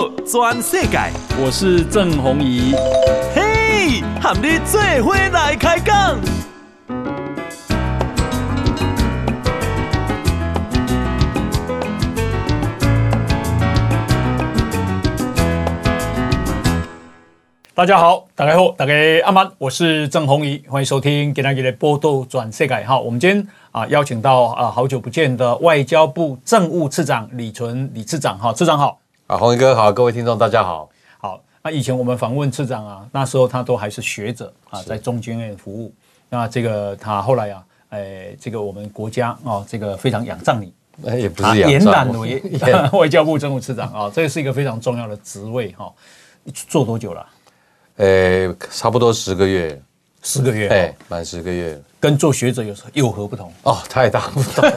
道全世界，我是郑弘仪。嘿，和你做伙来开讲。大家好，大家好，大家阿曼，我是郑弘仪，欢迎收听今天的报道全世界。哈，我们今天啊邀请到啊好久不见的外交部政务次长李纯李次长，哈，次长好。啊，弘仪哥好，各位听众大家好。好，那以前我们访问次长啊，那时候他都还是学者啊，在中经院服务。那这个他后来啊，哎，这个我们国家啊，这个非常仰仗你，哎，也不是仰仗，延揽为外交部政务次长啊，这个是一个非常重要的职位哈。你做多久了？呃，差不多十个月，十个月，哎，满十个月，跟做学者有有何不同？哦，太大不同。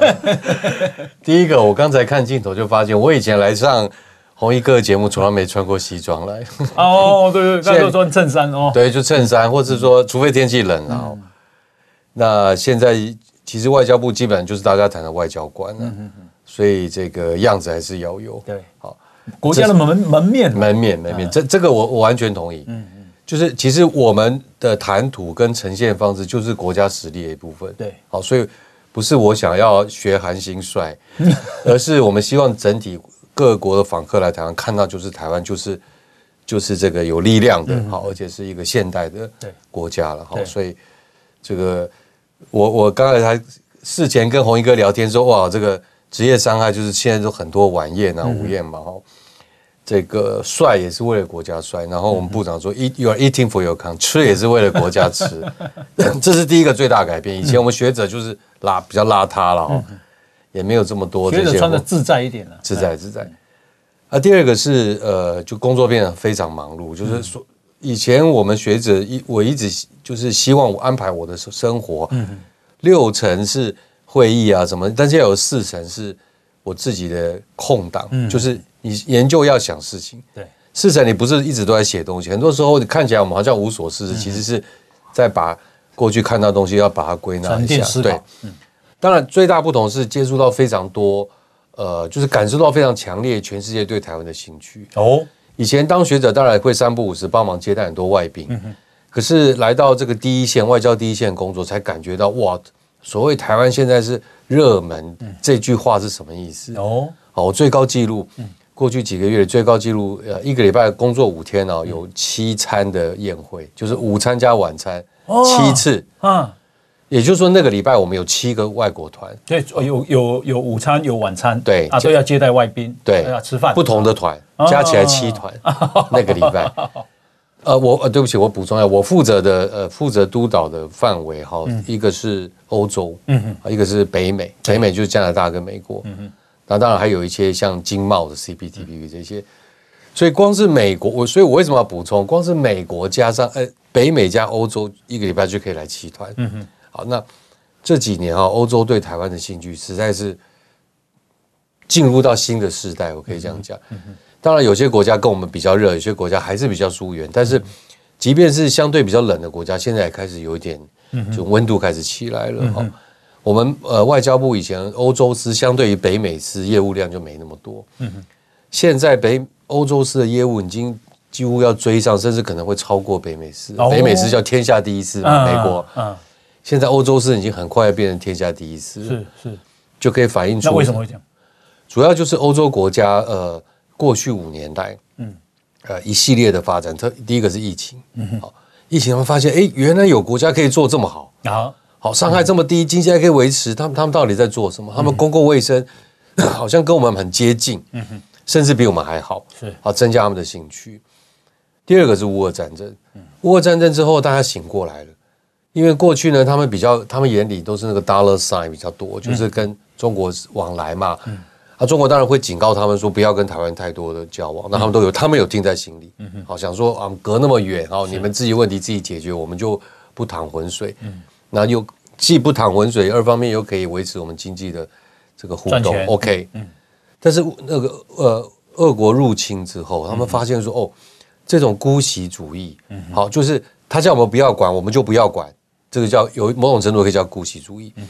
第一个，我刚才看镜头就发现，我以前来上弘仪哥的节目，从来没穿过西装来。哦，对对，那时候穿衬衫哦。对，就衬衫，或者说，除非天气冷啊。嗯、那现在其实外交部基本上就是大家谈的外交官了，嗯嗯嗯，所以这个样子还是要有。对，好，国家的门门面，门面门面，这这个我我完全同意。嗯。就是其实我们的谈吐跟呈现方式，就是国家实力的一部分。对，好，所以不是我想要学韩星帅，而是我们希望整体各国的访客来台湾看到，就是台湾就是就是这个有力量的，好，而且是一个现代的国家了。好，所以这个我我刚才还事前跟弘一哥聊天说，哇，这个职业伤害就是现在都很多晚宴啊、午宴嘛，哈。这个帅也是为了国家帅，然后我们部长说，eat you are eating for your country，吃也是为了国家吃，这是第一个最大改变。以前我们学者就是邋比较邋遢了哈，也没有这么多这些。学者穿的自在一点了，自在自在。啊，第二个是呃，就工作变得非常忙碌，就是说以前我们学者一我一直就是希望我安排我的生活，嗯。六成是会议啊什么，但是要有四成是我自己的空档，嗯。就是。你研究要想事情，对，四成你不是一直都在写东西，很多时候你看起来我们好像无所事事，其实是在把过去看到东西要把它归纳一下，对，当然最大不同是接触到非常多，呃，就是感受到非常强烈全世界对台湾的兴趣。哦。以前当学者当然会三不五时帮忙接待很多外宾，可是来到这个第一线外交第一线工作，才感觉到哇，所谓台湾现在是热门这句话是什么意思？哦？好，最高纪录。过去几个月最高纪录，呃，一个礼拜工作五天哦，有七餐的宴会，就是午餐加晚餐七次，嗯，也就是说那个礼拜我们有七个外国团，对，有有有午餐有晚餐，对啊，都要接待外宾，对，要吃饭，不同的团加起来七团，那个礼拜，呃，我呃对不起，我补充一下，我负责的呃负责督导的范围哈，一个是欧洲，嗯嗯，一个是北美，北美就是加拿大跟美国，嗯嗯。那当然还有一些像经贸的 CPTPP 这些，所以光是美国，我所以，我为什么要补充？光是美国加上呃北美加欧洲，一个礼拜就可以来七团。嗯哼，好，那这几年啊，欧洲对台湾的兴趣实在是进入到新的时代，我可以这样讲。当然有些国家跟我们比较热，有些国家还是比较疏远，但是即便是相对比较冷的国家，现在也开始有一点，就温度开始起来了哈。我们呃外交部以前欧洲司相对于北美司业务量就没那么多，嗯哼，现在北欧洲司的业务已经几乎要追上，甚至可能会超过北美司。北美司叫天下第一司嘛，美国，嗯，现在欧洲是已经很快要变成天下第一司，是是，就可以反映出那为什么会这样？主要就是欧洲国家呃过去五年来，嗯，呃一系列的发展，特第一个是疫情，嗯哼，好，疫情他们发现，哎，原来有国家可以做这么好。啊。好，伤害这么低，经济还可以维持，他们他们到底在做什么？他们公共卫生 好像跟我们很接近，嗯哼，甚至比我们还好，是。好增加他们的兴趣。第二个是乌俄战争，乌俄战争之后大家醒过来了，因为过去呢，他们比较他们眼里都是那个 dollar sign 比较多，就是跟中国往来嘛，嗯，啊，中国当然会警告他们说不要跟台湾太多的交往，那他们都有，他们有听在心里，嗯哼，好想说啊，隔那么远，好，你们自己问题自己解决，我们就不淌浑水，嗯。那又既不淌浑水，二方面又可以维持我们经济的这个互动，OK。嗯。但是那个呃，俄国入侵之后，他们发现说，哦，这种姑息主义，嗯，好，就是他叫我们不要管，我们就不要管，这个叫有某种程度可以叫姑息主义。嗯。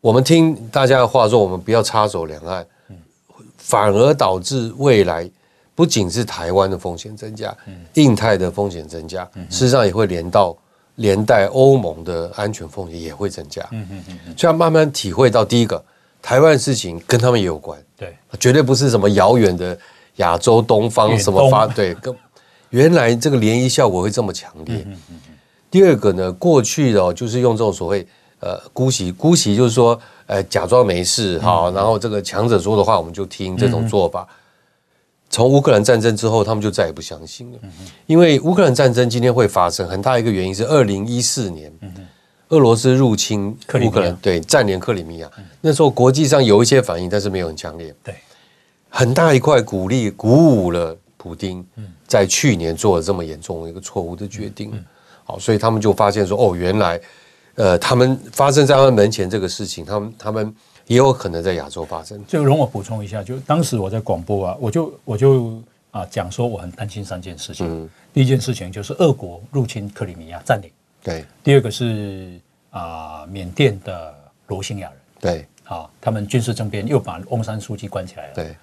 我们听大家的话说，我们不要插手两岸，反而导致未来。不仅是台湾的风险增加，印太的风险增加，事实上也会连到连带欧盟的安全风险也会增加。嗯嗯嗯，所以要慢慢体会到，第一个，台湾的事情跟他们也有关，对，绝对不是什么遥远的亚洲东方什么发，对，跟原来这个涟漪效果会这么强烈。第二个呢，过去的就是用这种所谓呃姑息，姑息就是说，呃，假装没事哈，然后这个强者说的话我们就听这种做法。从乌克兰战争之后，他们就再也不相信了，因为乌克兰战争今天会发生很大一个原因是二零一四年，俄罗斯入侵乌克兰，对，占领克里米亚，那时候国际上有一些反应，但是没有很强烈，对，很大一块鼓励鼓舞了普丁，在去年做了这么严重的一个错误的决定。好，所以他们就发现说，哦，原来，呃，他们发生在他们门前这个事情，他们他们也有可能在亚洲发生。就容我补充一下，就当时我在广播啊，我就我就啊讲说，我很担心三件事情。嗯，第一件事情就是俄国入侵克里米亚占领，对。第二个是啊，缅甸的罗兴亚人，对。啊，他们军事政变又把翁山书记关起来了，对。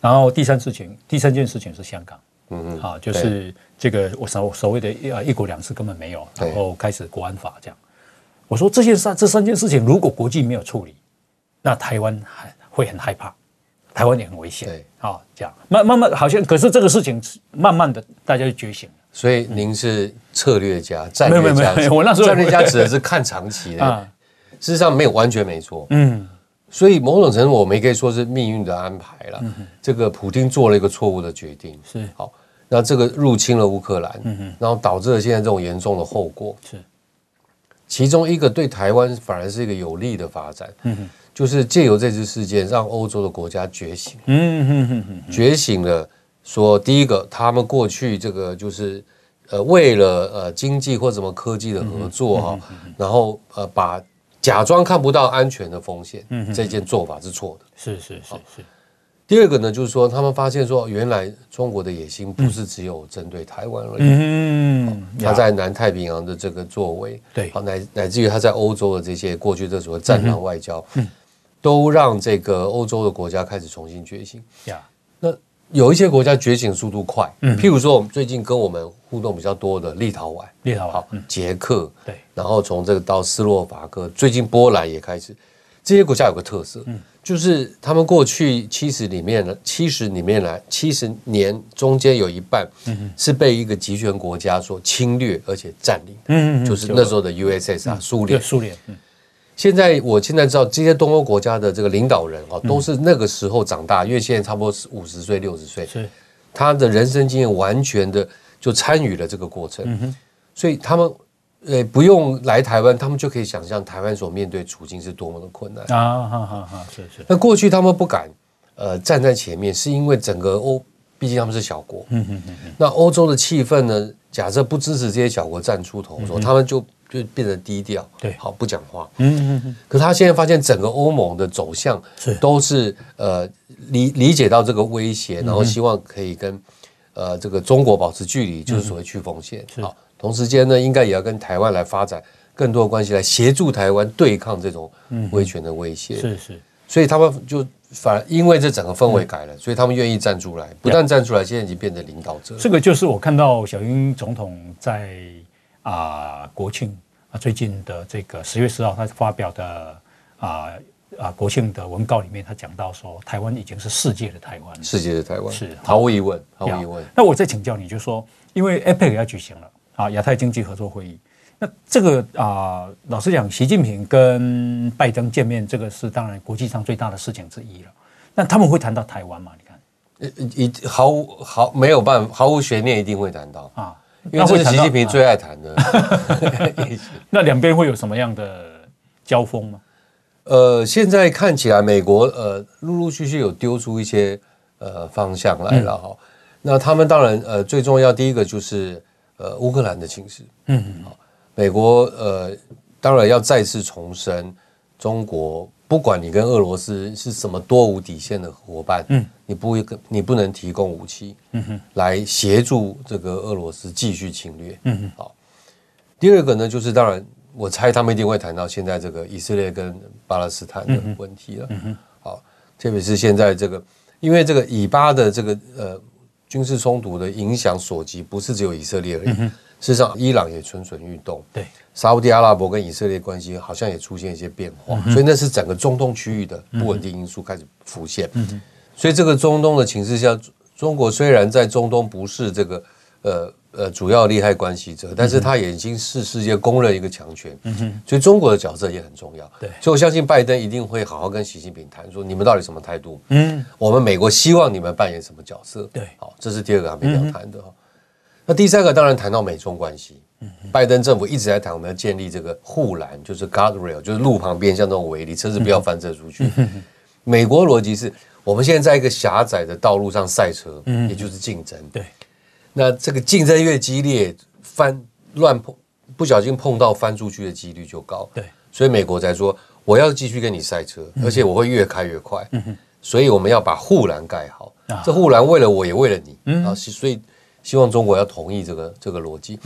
然后第三事情，第三件事情是香港。嗯，好，就是这个我所所谓的啊一国两制根本没有，然后开始国安法这样。我说这件事这三件事情，如果国际没有处理，那台湾还会很害怕，台湾也很危险。对，好，这样慢慢慢好像，可是这个事情慢慢的大家就觉醒了。所以您是策略家、战略家，我那时候战略家指的是看长期的，事实上没有完全没错。嗯，所以某种程度我们也可以说是命运的安排了。嗯这个普京做了一个错误的决定，是好。那这个入侵了乌克兰，然后导致了现在这种严重的后果。是，其中一个对台湾反而是一个有利的发展。嗯就是借由这次事件，让欧洲的国家觉醒。嗯觉醒了，说第一个，他们过去这个就是呃，为了呃经济或什么科技的合作哈，然后呃把假装看不到安全的风险，这件做法是错的。是是是是。第二个呢，就是说他们发现说，原来中国的野心不是只有针对台湾而已。嗯，他在南太平洋的这个作为，对，好乃乃至于他在欧洲的这些过去这所谓战狼外交，嗯，都让这个欧洲的国家开始重新觉醒。呀，那有一些国家觉醒速度快，嗯，譬如说我们最近跟我们互动比较多的立陶宛、立陶宛、捷克，对，然后从这个到斯洛伐克，最近波兰也开始，这些国家有个特色，嗯。就是他们过去七十里面的七十里面来七十年中间有一半，是被一个集权国家所侵略而且占领，嗯，就是那时候的 USSR 苏联，苏联。现在我现在知道这些东欧国家的这个领导人啊，都是那个时候长大，因为现在差不多是五十岁六十岁，是他的人生经验完全的就参与了这个过程，所以他们。呃，不用来台湾，他们就可以想象台湾所面对处境是多么的困难啊！哈哈哈，是是。那过去他们不敢呃站在前面，是因为整个欧，毕竟他们是小国。嗯嗯嗯。那欧洲的气氛呢？假设不支持这些小国站出头，说他们就就变得低调，对，好不讲话。嗯嗯嗯。可是他现在发现整个欧盟的走向都是呃理理解到这个威胁，然后希望可以跟呃这个中国保持距离，就是所谓去风险。好。同时间呢，应该也要跟台湾来发展更多的关系，来协助台湾对抗这种威权的威胁。是是，所以他们就反而因为这整个氛围改了，所以他们愿意站出来，不但站出来，现在已经变成领导者。这个就是我看到小英总统在啊国庆啊最近的这个十月十号他发表的啊啊国庆的文告里面，他讲到说，台湾已经是世界的台湾，世界的台湾是毫无疑问，毫无疑问。那我再请教你，就说因为 APEC 要举行了。啊，亚太经济合作会议，那这个啊、呃，老实讲，习近平跟拜登见面，这个是当然国际上最大的事情之一了。那他们会谈到台湾吗？你看，一毫无毫没有办法，毫无悬念，一定会谈到啊，因为这是习近平最爱谈的。那两边会有什么样的交锋吗？呃，现在看起来，美国呃，陆陆续续有丢出一些呃方向来了哈。嗯、那他们当然呃，最重要第一个就是。呃，乌克兰的情势，嗯嗯，好，美国呃，当然要再次重申，中国不管你跟俄罗斯是什么多无底线的伙伴，嗯，你不会，你不能提供武器，嗯哼，来协助这个俄罗斯继续侵略，嗯哼，好。第二个呢，就是当然，我猜他们一定会谈到现在这个以色列跟巴勒斯坦的问题了，嗯哼，好，特别是现在这个，因为这个以巴的这个呃。军事冲突的影响所及，不是只有以色列而已。嗯、事实上，伊朗也蠢蠢欲动。对，沙乌地阿拉伯跟以色列关系好像也出现一些变化，嗯、所以那是整个中东区域的不稳定因素开始浮现。嗯、所以这个中东的情势下，中国虽然在中东不是这个呃。呃，主要利害关系者，但是他也已经是世界公认一个强权，嗯哼，所以中国的角色也很重要，对，所以我相信拜登一定会好好跟习近平谈，说你们到底什么态度？嗯，我们美国希望你们扮演什么角色？对，好，这是第二个还没要谈的哈。那第三个当然谈到美中关系，嗯，拜登政府一直在谈我们要建立这个护栏，就是 guardrail，就是路旁边像这种围篱，车子不要翻车出去。美国逻辑是我们现在在一个狭窄的道路上赛车，嗯，也就是竞争，对。那这个竞争越激烈，翻乱碰不小心碰到翻出去的几率就高。对，所以美国才说我要继续跟你赛车，而且我会越开越快。嗯哼，所以我们要把护栏盖好。这护栏为了我也为了你。嗯，啊，所以希望中国要同意这个这个逻辑。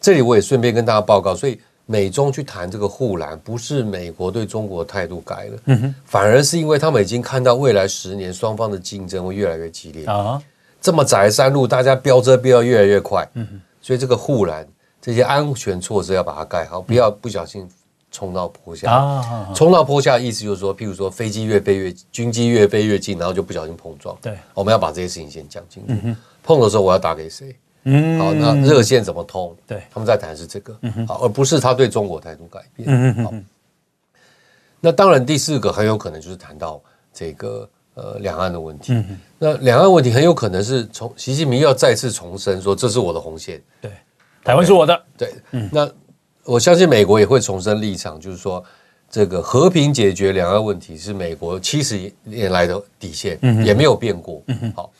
这里我也顺便跟大家报告，所以美中去谈这个护栏，不是美国对中国的态度改了，反而是因为他们已经看到未来十年双方的竞争会越来越激烈啊。这么窄的山路，大家飙车飙得越来越快，嗯哼，所以这个护栏这些安全措施要把它盖好，不要不小心冲到坡下啊！冲到坡下的意思就是说，譬如说飞机越飞越，军机越飞越近，然后就不小心碰撞。对，我们要把这些事情先讲清楚。碰的时候我要打给谁？嗯，好，那热线怎么通？对，他们在谈是这个，好，而不是他对中国态度改变。嗯好，那当然第四个很有可能就是谈到这个。呃，两岸的问题，嗯、那两岸问题很有可能是从习近平要再次重申说，这是我的红线，对，台湾是我的，对，嗯、那我相信美国也会重申立场，就是说这个和平解决两岸问题是美国七十年来的底线，嗯、也没有变过，嗯、好，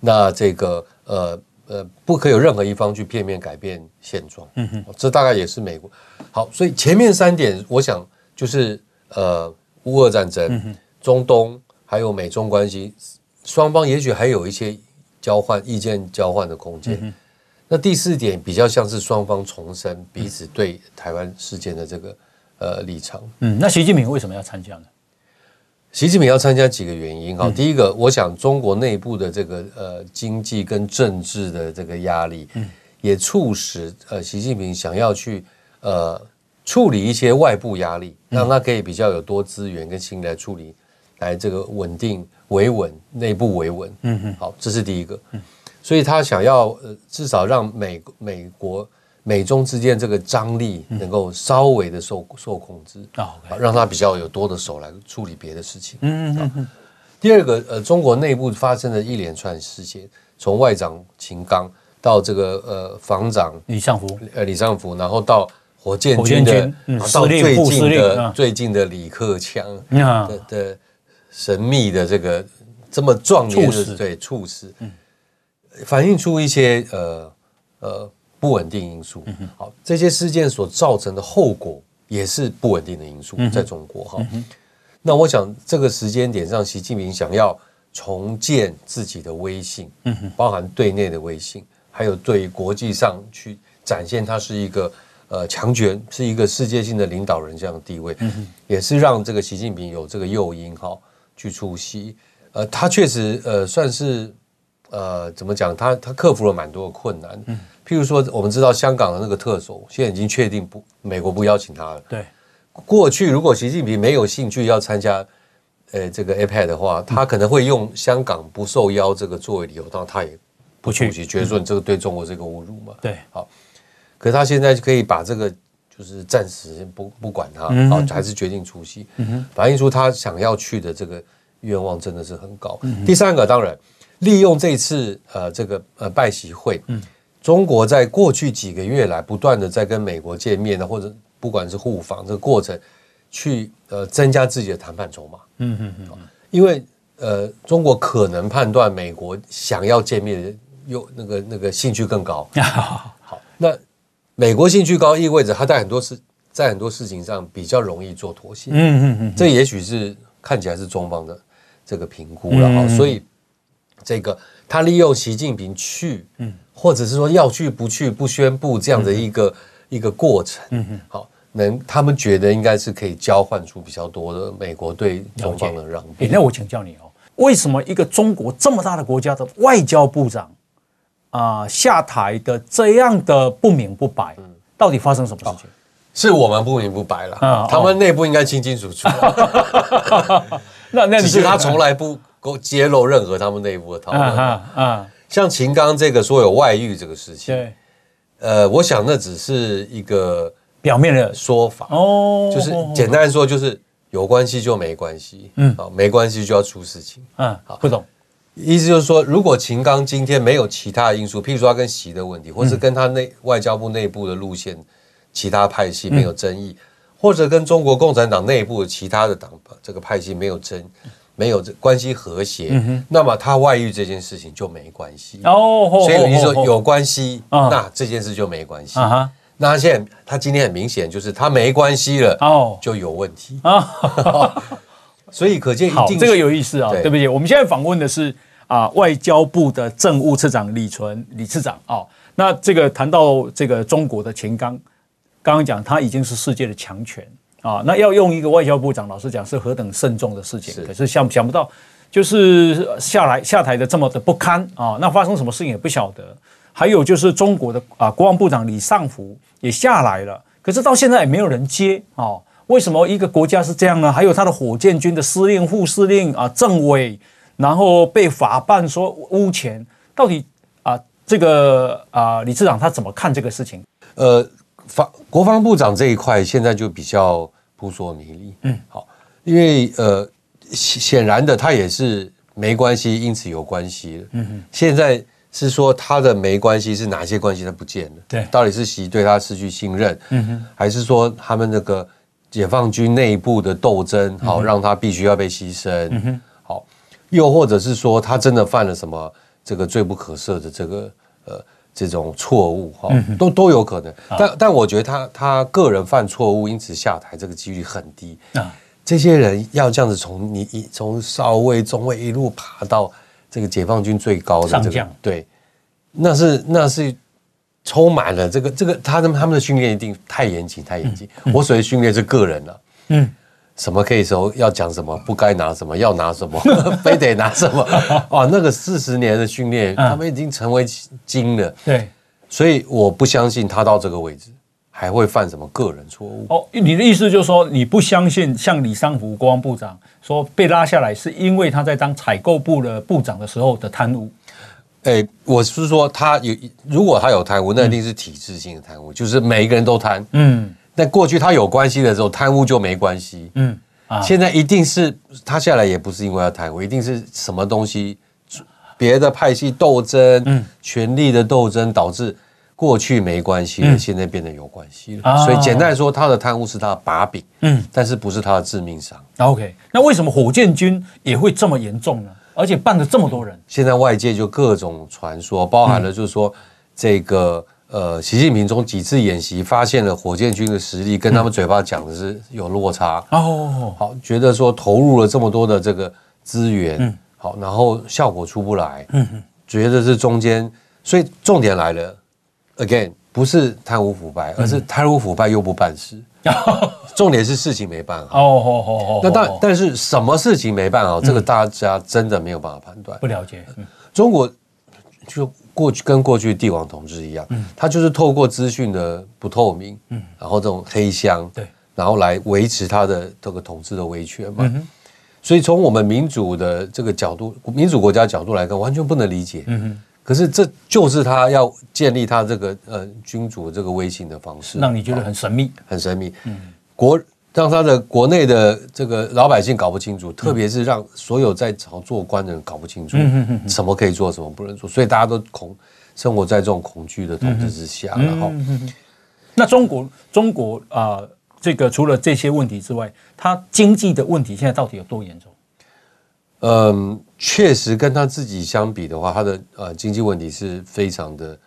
那这个呃呃，不可以有任何一方去片面改变现状，嗯哼，这大概也是美国。好，所以前面三点，我想就是呃，乌俄战争，嗯、哼中东。还有美中关系，双方也许还有一些交换意见、交换的空间。嗯、那第四点比较像是双方重申彼此对台湾事件的这个呃立场。嗯，那习近平为什么要参加呢？习近平要参加几个原因哈，嗯、第一个，我想中国内部的这个呃经济跟政治的这个压力，嗯、也促使呃习近平想要去呃处理一些外部压力，让他可以比较有多资源跟心来处理。来这个稳定维稳，内部维稳，嗯嗯，好，这是第一个，嗯，所以他想要呃，至少让美美国美中之间这个张力能够稍微的受受控制啊，让他比较有多的手来处理别的事情，嗯嗯嗯。第二个呃，中国内部发生的一连串事件，从外长秦刚到这个呃防长李尚福，呃李尚福，然后到火箭军的，到最近的最近的李克强的的。神秘的这个这么壮烈的对猝死，反映出一些呃呃不稳定因素。好，这些事件所造成的后果也是不稳定的因素，在中国哈。那我想这个时间点上，习近平想要重建自己的威信，包含对内的威信，还有对国际上去展现他是一个呃强权，是一个世界性的领导人这样的地位，也是让这个习近平有这个诱因哈。去出席，呃，他确实，呃，算是，呃，怎么讲？他他克服了蛮多的困难。嗯，譬如说，我们知道香港的那个特首，现在已经确定不，美国不邀请他了。对，过去如果习近平没有兴趣要参加，呃，这个 APEC 的话，他可能会用香港不受邀这个作为理由，当然他也不出席，觉得说你这个对中国是一个侮辱嘛。对，好，可是他现在就可以把这个。就是暂时不不管他，嗯、哼还是决定出席，嗯、反映出他想要去的这个愿望真的是很高。嗯、第三个，当然利用这次呃这个呃拜习会，嗯、中国在过去几个月来不断的在跟美国见面的，或者不管是互访这个过程，去呃增加自己的谈判筹码。嗯嗯嗯，因为呃中国可能判断美国想要见面的又那个那个兴趣更高。好，那。美国兴趣高意味着他在很多事在很多事情上比较容易做妥协，嗯嗯嗯，这也许是看起来是中方的这个评估了哈，所以这个他利用习近平去，嗯，或者是说要去不去不宣布这样的一个一个过程，嗯嗯，好，能他们觉得应该是可以交换出比较多的美国对中方的让步。那我请教你哦，为什么一个中国这么大的国家的外交部长啊、呃、下台的这样的不明不白，到底发生什么事情？是我们不明不白了，嗯、他们内部应该清清楚楚。那那你是他从来不揭露任何他们内部的讨论。啊，啊像秦刚这个说有外遇这个事情，对，呃，我想那只是一个表面的说法哦，就是简单说就是有关系就没关系，嗯，好，没关系就要出事情，嗯，好，不懂，意思就是说，如果秦刚今天没有其他因素，譬如说他跟习的问题，或是跟他内外交部内部的路线。其他派系没有争议，嗯、或者跟中国共产党内部的其他的党这个派系没有争，没有这关系和谐，嗯、那么他外遇这件事情就没关系哦。所以你说有关系，哦、那这件事就没关系。啊、那他现在他今天很明显就是他没关系了，哦，就有问题啊。所以可见一定这个有意思啊，对，对不起，我们现在访问的是啊外交部的政务次长李纯李次长啊。那这个谈到这个中国的秦刚。刚刚讲他已经是世界的强权啊，那要用一个外交部长，老实讲是何等慎重的事情。是可是想想不到，就是下来下台的这么的不堪啊，那发生什么事情也不晓得。还有就是中国的啊国防部长李尚福也下来了，可是到现在也没有人接啊。为什么一个国家是这样呢？还有他的火箭军的司令、副司令啊、政委，然后被法办说污钱，到底啊这个啊李次长他怎么看这个事情？呃。法国防部长这一块现在就比较扑朔迷离，嗯，好，因为呃显然的他也是没关系，因此有关系，嗯哼，现在是说他的没关系是哪些关系他不见了，对，到底是习对他失去信任，嗯哼，还是说他们那个解放军内部的斗争，好让他必须要被牺牲，嗯，好，又或者是说他真的犯了什么这个罪不可赦的这个呃。这种错误哈，都都有可能，但但我觉得他他个人犯错误，因此下台这个几率很低。啊。这些人要这样子从你一从少尉、中尉一路爬到这个解放军最高的这个，对，那是那是充满了这个这个他们他们的训练一定太严谨太严谨。我所谓训练是个人了，嗯。什么可以说要讲什么，不该拿什么要拿什么，非得拿什么？哇，那个四十年的训练，他们已经成为精了。对，所以我不相信他到这个位置还会犯什么个人错误。哦，你的意思就是说，你不相信像李尚福国防部长说被拉下来是因为他在当采购部的部长的时候的贪污？哎，我是说他有，如果他有贪污，那一定是体制性的贪污，就是每一个人都贪。嗯。那过去他有关系的时候，贪污就没关系。嗯，啊，现在一定是他下来也不是因为要贪污，一定是什么东西，别的派系斗争，嗯，权力的斗争导致过去没关系的，现在变得有关系了。所以简单来说，他的贪污是他的把柄，嗯，但是不是他的致命伤。OK，那为什么火箭军也会这么严重呢？而且办了这么多人，现在外界就各种传说，包含了就是说这个。呃，习近平从几次演习发现了火箭军的实力跟他们嘴巴讲的是有落差。哦，好，觉得说投入了这么多的这个资源，好，然后效果出不来，嗯哼，觉得是中间，所以重点来了，again，不是贪污腐败，而是贪污腐败又不办事，重点是事情没办好，哦哦哦，那但但是什么事情没办好，这个大家真的没有办法判断，不了解，中国就。过去跟过去帝王统治一样，嗯，他就是透过资讯的不透明，嗯，然后这种黑箱，对，然后来维持他的这个统治的威权嘛。所以从我们民主的这个角度，民主国家角度来看，完全不能理解。嗯哼，可是这就是他要建立他这个呃君主这个威信的方式，让你觉得很神秘，很神秘。嗯，国。让他的国内的这个老百姓搞不清楚，特别是让所有在朝做官的人搞不清楚，什么可以做，什么不能做，所以大家都恐生活在这种恐惧的统治之下。然后，那中国中国啊，这个除了这些问题之外，它经济的问题现在到底有多严重？嗯，确实跟他自己相比的话，他的呃经济问题是非常的，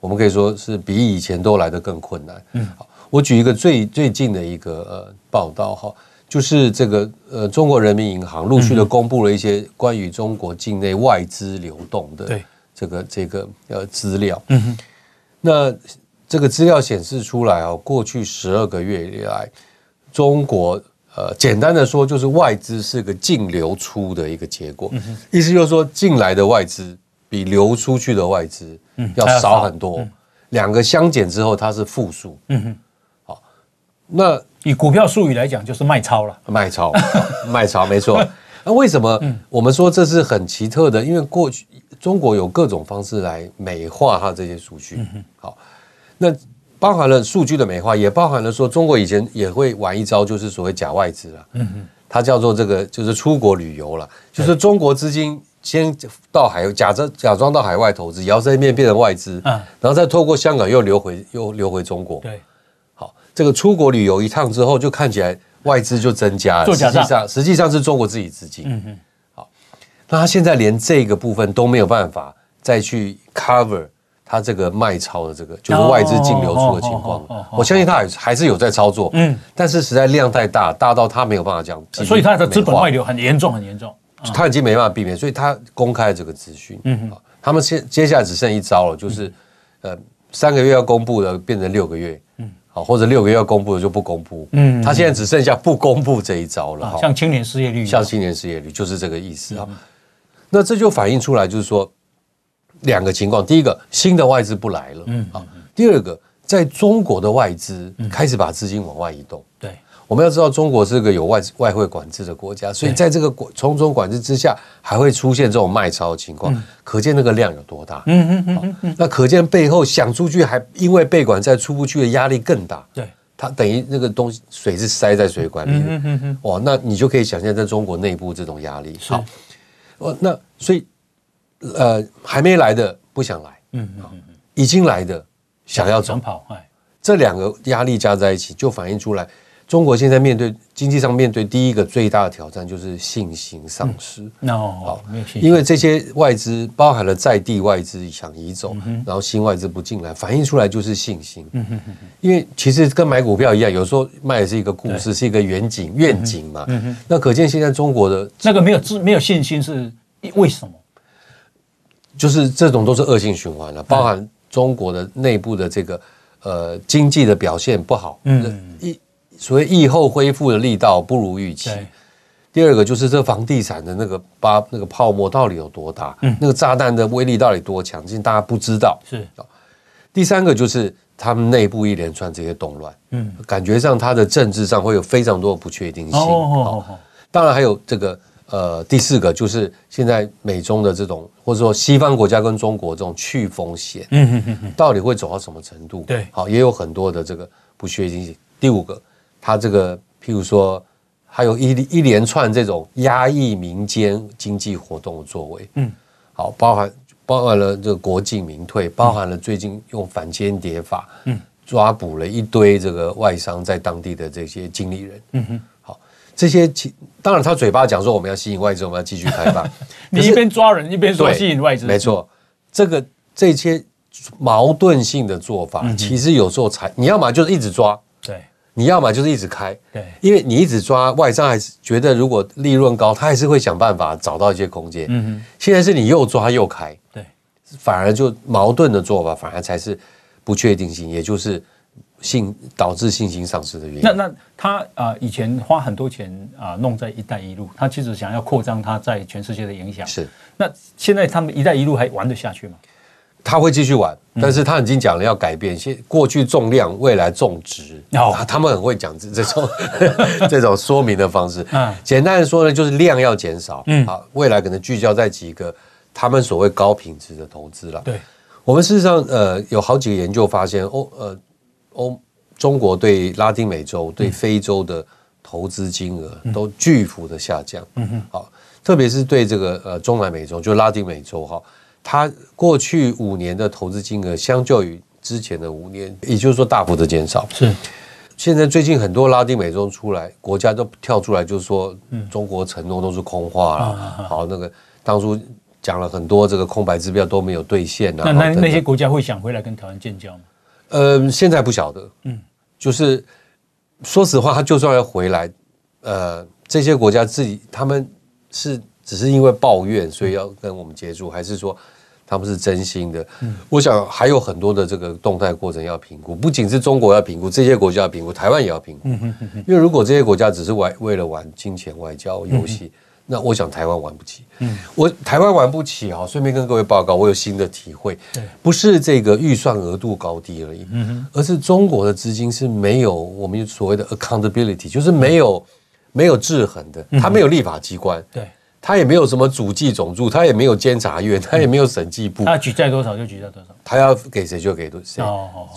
我们可以说是比以前都来得更困难。嗯，好。我举一个最最近的一个呃报道哈，就是这个呃中国人民银行陆续的公布了一些关于中国境内外资流动的这个这个呃资料。嗯哼，那这个资料显示出来啊，过去十二个月以来，中国呃简单的说就是外资是个净流出的一个结果。意思就是说进来的外资比流出去的外资要少很多，两个相减之后，它是负数。嗯哼，好，那以股票术语来讲，就是卖超了。卖超，卖超，没错。那为什么我们说这是很奇特的？因为过去中国有各种方式来美化它这些数据。好，那包含了数据的美化，也包含了说中国以前也会玩一招，就是所谓假外资了。嗯哼，它叫做这个，就是出国旅游了，就是中国资金。先到海假装假装到海外投资，摇身一变变成外资，嗯，然后再透过香港又流回又流回中国，对，好，这个出国旅游一趟之后，就看起来外资就增加了，实际上实际上是中国自己资金，嗯哼，好，那他现在连这个部分都没有办法再去 cover 他这个卖超的这个就是外资净流出的情况，我相信他还还是有在操作，嗯，但是实在量太大，大到他没有办法这样，所以他的资本外流很严重，很严重。他已经没办法避免，所以他公开了这个资讯。嗯，他们现接下来只剩一招了，就是呃三个月要公布的变成六个月，嗯，好，或者六个月要公布的就不公布。嗯，他现在只剩下不公布这一招了。像青年失业率，像青年失业率就是这个意思啊。那这就反映出来，就是说两个情况：第一个，新的外资不来了，嗯，啊；第二个，在中国的外资开始把资金往外移动。对。我们要知道，中国是个有外外汇管制的国家，所以在这个管重重管制之下，还会出现这种卖超的情况，可见那个量有多大。嗯嗯嗯，那可见背后想出去，还因为被管在出不去的压力更大。对，它等于那个东西水是塞在水管里的。嗯嗯嗯，哇，那你就可以想象在中国内部这种压力。好，哦，那所以呃，还没来的不想来，嗯嗯嗯，已经来的想要走跑，这两个压力加在一起，就反映出来。中国现在面对经济上面对第一个最大的挑战就是信心丧失。哦，因为这些外资包含了在地外资想移走，然后新外资不进来，反映出来就是信心。因为其实跟买股票一样，有时候卖的是一个故事，是一个远景愿景嘛。那可见现在中国的那个没有自没有信心是为什么？就是这种都是恶性循环了，包含中国的内部的这个呃经济的表现不好。嗯，疫。所谓疫后恢复的力道不如预期。第二个就是这房地产的那个把那个泡沫到底有多大？嗯，那个炸弹的威力到底多强劲？大家不知道。是。第三个就是他们内部一连串这些动乱，嗯，感觉上他的政治上会有非常多的不确定性。哦，当然还有这个呃，第四个就是现在美中的这种或者说西方国家跟中国这种去风险，嗯嗯嗯，到底会走到什么程度？对，好，也有很多的这个不确定性。第五个。他这个，譬如说，还有一一连串这种压抑民间经济活动的作为，嗯，好，包含包含了这个国进民退，包含了最近用反间谍法，嗯，抓捕了一堆这个外商在当地的这些经理人，嗯哼，好，这些其当然他嘴巴讲说我们要吸引外资，我们要继续开放，你一边抓人一边说吸引外资，没错，这个这些矛盾性的做法，其实有时候才你要么就是一直抓，对。你要么就是一直开，对，因为你一直抓外商，还是觉得如果利润高，他还是会想办法找到一些空间。嗯哼，现在是你又抓又开，对，反而就矛盾的做法，反而才是不确定性，也就是信导致信心丧失的原因。那那他啊、呃，以前花很多钱啊、呃，弄在“一带一路”，他其实想要扩张他在全世界的影响。是，那现在他们“一带一路”还玩得下去吗？他会继续玩，但是他已经讲了要改变，现过去重量，未来重质。哦，他们很会讲这这种 这种说明的方式。嗯，简单的说呢，就是量要减少。嗯，好，未来可能聚焦在几个他们所谓高品质的投资了。对，我们事实上呃有好几个研究发现，欧呃欧中国对拉丁美洲、对非洲的投资金额都巨幅的下降。嗯哼，好，特别是对这个呃中南美洲，就拉丁美洲哈。它过去五年的投资金额，相较于之前的五年，也就是说大幅的减少。是，现在最近很多拉丁美洲出来国家都跳出来，就是说，中国承诺都是空话了。好，那个当初讲了很多这个空白支票都没有兑现。那那那些国家会想回来跟台湾建交吗？呃，现在不晓得。嗯，就是说实话，他就算要回来，呃，这些国家自己他们是只是因为抱怨，所以要跟我们接触，还是说？他们是真心的，我想还有很多的这个动态过程要评估，不仅是中国要评估，这些国家要评估，台湾也要评估。因为如果这些国家只是为为了玩金钱外交游戏，那我想台湾玩不起。嗯，我台湾玩不起啊。顺便跟各位报告，我有新的体会，对，不是这个预算额度高低而已，嗯哼，而是中国的资金是没有我们所谓的 accountability，就是没有没有制衡的，它没有立法机关，对，它也没有什么主计总处，他也没有监察院，他也没有审计部，他举债多少就举债多少，它要给谁就给谁。哦哦，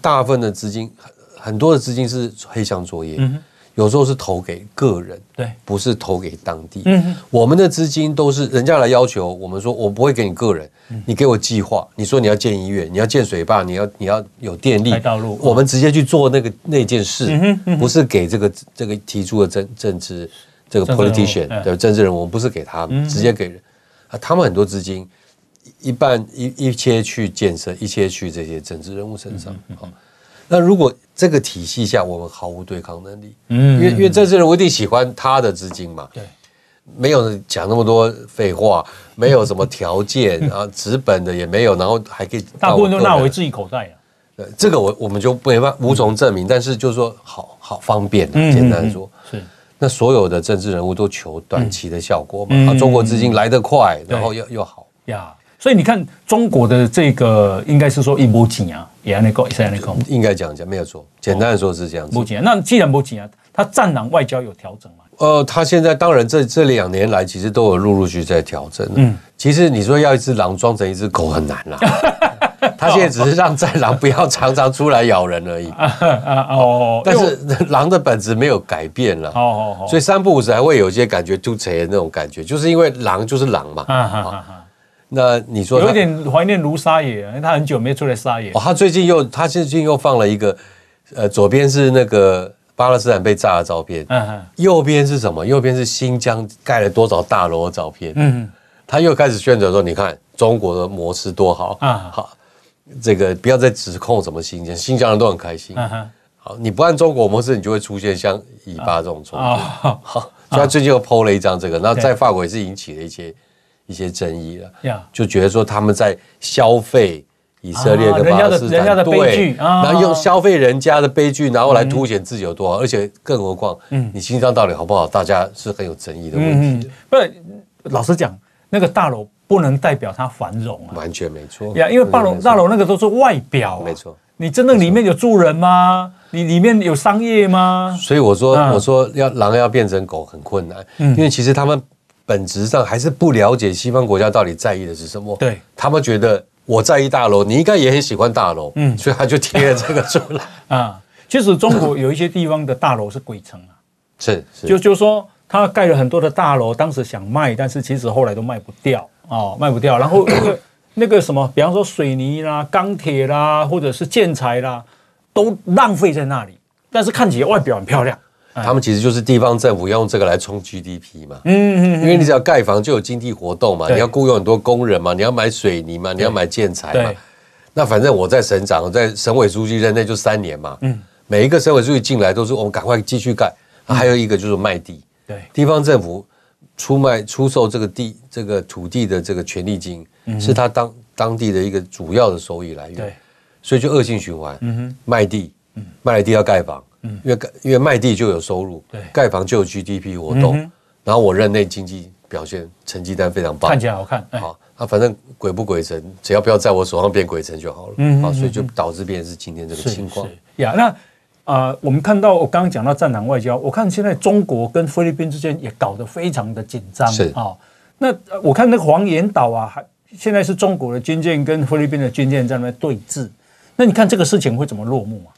大部分的资金很很多的资金是黑箱作业。嗯有时候是投给个人，对，不是投给当地。嗯，我们的资金都是人家来要求我们说，我不会给你个人，你给我计划。你说你要建医院，你要建水坝，你要你要有电力道路，我们直接去做那个那件事，不是给这个这个提出的政政治这个 politician 的政治人，我们不是给他们，直接给人啊。他们很多资金一半一一切去建设，一切去这些政治人物身上。那如果这个体系下我们毫无对抗能力，嗯，因为因为政治人物一定喜欢他的资金嘛，对，没有讲那么多废话，没有什么条件啊，纸本的也没有，然后还可以 大部分都纳回自己口袋啊。对，这个我我们就没办法无从证明，但是就是说好好方便，简单说，是。那所有的政治人物都求短期的效果嘛，中国资金来得快，然后又又好。呀。所以你看，中国的这个应该是说一波紧啊，也那个，也那个，应该讲讲没有错。简单的说是这样子。不紧啊，那既然不紧啊，它战狼外交有调整吗？呃，他现在当然这这两年来其实都有陆陆续续在调整。嗯，其实你说要一只狼装成一只狗很难啦。他现在只是让战狼不要常常出来咬人而已。哦，但是 狼的本质没有改变了。哦哦，所以三不五时还会有一些感觉突锤的那种感觉，就是因为狼就是狼嘛。那你说有点怀念卢沙野，因为他很久没出来撒野。哦，他最近又他最近又放了一个，呃，左边是那个巴勒斯坦被炸的照片，嗯哼，右边是什么？右边是新疆盖了多少大楼的照片，嗯哼，他又开始宣传说，你看中国的模式多好啊，好，这个不要再指控什么新疆，新疆人都很开心，嗯哼，好，你不按中国模式，你就会出现像以巴这种冲突，好，所以他最近又 PO 了一张这个，那在法国也是引起了一些。一些争议了.就觉得说他们在消费以色列跟巴勒斯坦，对，然后用消费人家的悲剧，然后来凸显自己有多好，而且更何况，嗯，你新疆到底好不好？大家是很有争议的问题。不是，老实讲，那个大楼不能代表它繁荣啊，完全没错。呀，因为大楼大楼那个都是外表，没错。你真的里面有住人吗？你里面有商业吗？所以我说，我说要狼要变成狗很困难，因为其实他们。本质上还是不了解西方国家到底在意的是什么。对，他们觉得我在意大楼，你应该也很喜欢大楼，嗯，所以他就贴了这个出来 啊。其实中国有一些地方的大楼是鬼城啊，是，是就就是说他盖了很多的大楼，当时想卖，但是其实后来都卖不掉哦，卖不掉。然后 那个那个什么，比方说水泥啦、钢铁啦，或者是建材啦，都浪费在那里，但是看起来外表很漂亮。他们其实就是地方政府要用这个来冲 GDP 嘛，嗯嗯，因为你只要盖房就有经济活动嘛，你要雇佣很多工人嘛，你要买水泥嘛，你要买建材嘛，那反正我在省长，我在省委书记任内就三年嘛，嗯，每一个省委书记进来都是我们赶快继续盖，还有一个就是卖地，对，地方政府出卖出售这个地这个土地的这个权利金，是他当当地的一个主要的收益来源，对，所以就恶性循环，嗯哼，卖地，卖了地要盖房。因为盖，因为卖地就有收入，对，盖房就有 GDP 活动，然后我任内经济表现成绩单非常棒，看起来好看，好，那反正鬼不鬼城，只要不要在我手上变鬼城就好了，嗯，好，所以就导致变成是今天这个情况。呀，那啊，我们看到我刚刚讲到战狼外交，我看现在中国跟菲律宾之间也搞得非常的紧张，是。啊，那我看那个黄岩岛啊，还现在是中国的军舰跟菲律宾的军舰在那边对峙，那你看这个事情会怎么落幕啊？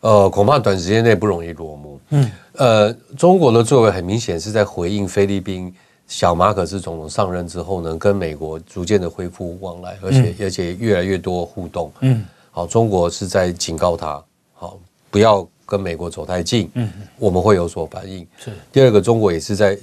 呃，恐怕短时间内不容易落幕。嗯，呃，中国的作为很明显是在回应菲律宾小马可斯总统上任之后呢，跟美国逐渐的恢复往来，而且、嗯、而且越来越多互动。嗯，好，中国是在警告他，好，不要跟美国走太近。嗯，我们会有所反应。是。第二个，中国也是在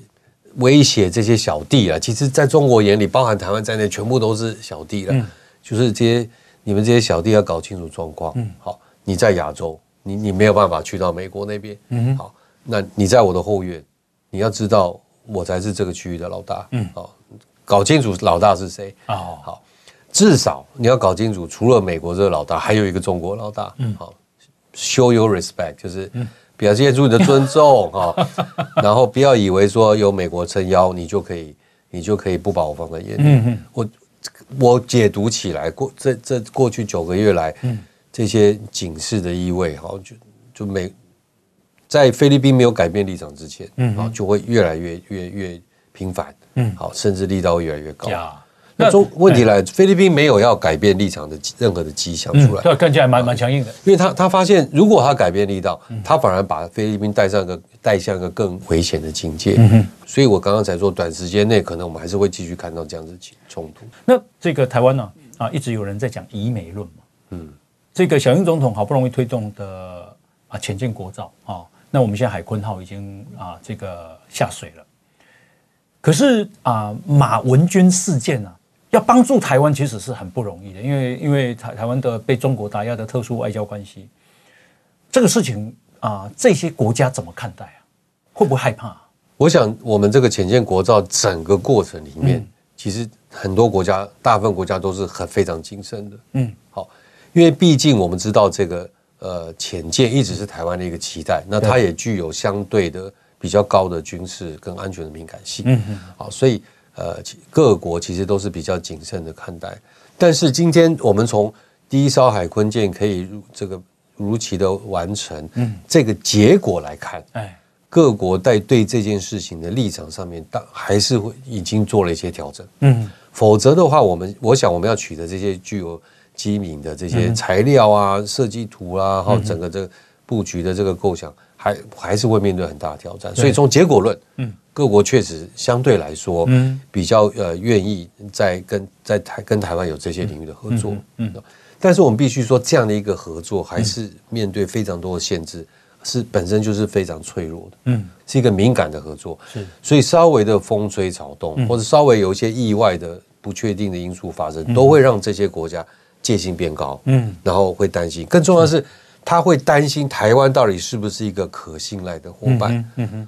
威胁这些小弟啊。其实，在中国眼里，包含台湾在内，全部都是小弟了。嗯，就是这些你们这些小弟要搞清楚状况。嗯，好，你在亚洲。你你没有办法去到美国那边，嗯，好，那你在我的后院，你要知道我才是这个区域的老大，嗯，好，搞清楚老大是谁，哦，好，至少你要搞清楚，除了美国这个老大，还有一个中国老大，嗯，好，show your respect，就是表现出你的尊重哈，然后不要以为说有美国撑腰，你就可以你就可以不把我放在眼里。嗯嗯，我我解读起来过这这过去九个月来，嗯，这些警示的意味哈，就就美在菲律宾没有改变立场之前，嗯，好，就会越来越越越频繁，嗯，好，甚至力道越来越高。那中问题来，菲律宾没有要改变立场的任何的迹象出来，对，看起来蛮蛮强硬的。因为他他发现，如果他改变力道，他反而把菲律宾带上个带向一个更危险的境界。所以我刚刚才说，短时间内可能我们还是会继续看到这样子冲突。那这个台湾呢？啊，一直有人在讲移美论嘛。嗯，这个小英总统好不容易推动的啊，潜舰国造啊，那我们现在海鲲号已经啊这个下水了。可是啊，马文君事件呢？要帮助台湾其实是很不容易的，因为因为台台湾的被中国打压的特殊外交关系，这个事情啊，这些国家怎么看待啊？会不会害怕啊？我想，我们这个潜舰国造整个过程里面，嗯，其实很多国家，大部分国家都是很非常谨慎的。嗯，好，因为毕竟我们知道这个呃潜舰一直是台湾的一个期待，那它也具有相对的比较高的军事跟安全的敏感性。嗯嗯，好，所以。呃，各国其实都是比较谨慎的看待，但是今天我们从第一艘海坤舰可以如这个如期的完成，嗯，这个结果来看，哎，各国在对这件事情的立场上面，当还是会已经做了一些调整，嗯，否则的话，我们我想我们要取得这些具有机敏的这些材料啊、设计图啊，还有整个这个布局的这个构想，还还是会面对很大的挑战。所以从结果论，嗯。各国确实相对来说，嗯，比较呃愿意在跟在台跟台湾有这些领域的合作，嗯，但是我们必须说，这样的一个合作还是面对非常多的限制，是本身就是非常脆弱的，嗯，是一个敏感的合作，是，所以稍微的风吹草动，或者稍微有一些意外的不确定的因素发生，都会让这些国家戒心变高，嗯，然后会担心，更重要的是，他会担心台湾到底是不是一个可信赖的伙伴，嗯哼。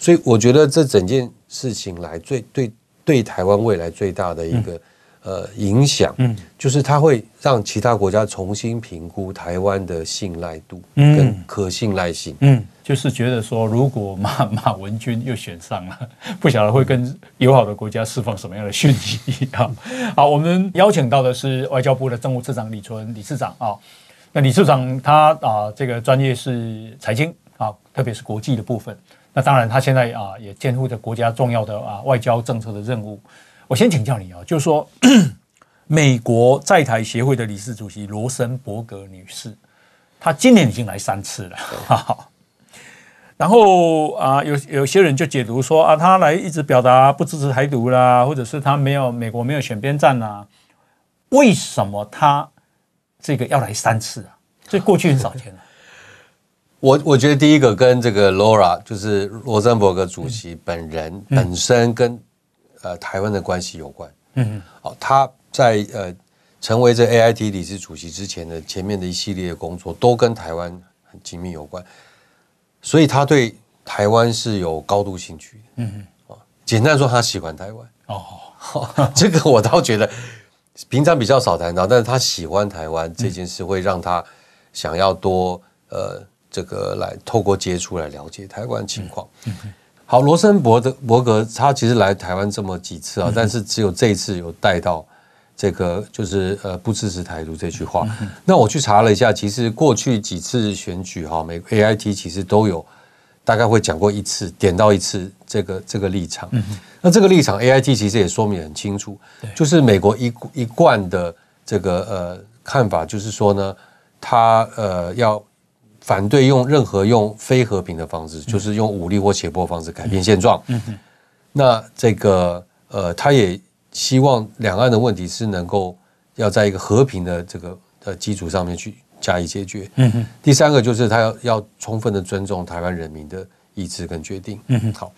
所以我觉得这整件事情来最对对台湾未来最大的一个呃影响，嗯，就是它会让其他国家重新评估台湾的信赖度跟可信赖性，嗯，就是觉得说如果马马文君又选上了，不晓得会跟友好的国家释放什么样的讯息啊？好，我们邀请到的是外交部的政务次长李纯理事长啊，那理事长他啊这个专业是财经啊，特别是国际的部分。那当然，他现在啊也肩负着国家重要的啊外交政策的任务。我先请教你啊，就是说，美国在台协会的理事主席罗森伯格女士，她今年已经来三次了。然后啊，有有些人就解读说啊，她来一直表达不支持台独啦，或者是她没有美国没有选边站啦。为什么她这个要来三次啊？这过去很少见啊。我我觉得第一个跟这个 Laura 就是罗森伯格主席本人本身跟呃台湾的关系有关。嗯嗯。好，他在呃成为这 AIT 理事主席之前的前面的一系列工作都跟台湾很紧密有关，所以他对台湾是有高度兴趣。嗯嗯。啊，简单说，他喜欢台湾。哦，这个我倒觉得平常比较少谈到，但是他喜欢台湾这件事会让他想要多呃。这个来透过接触来了解台湾情况。好，罗森伯的伯格他其实来台湾这么几次啊，但是只有这一次有带到这个就是呃不支持台独这句话。那我去查了一下，其实过去几次选举哈，美国 AIT 其实都有大概会讲过一次，点到一次这个这个立场。那这个立场 AIT 其实也说明很清楚，就是美国一一贯的这个呃看法，就是说呢，他呃要。反对用任何用非和平的方式，就是用武力或胁迫方式改变现状。嗯嗯。那这个呃，他也希望两岸的问题是能够要在一个和平的这个呃基础上面去加以解决。第三个就是他要要充分的尊重台湾人民的意志跟决定。好，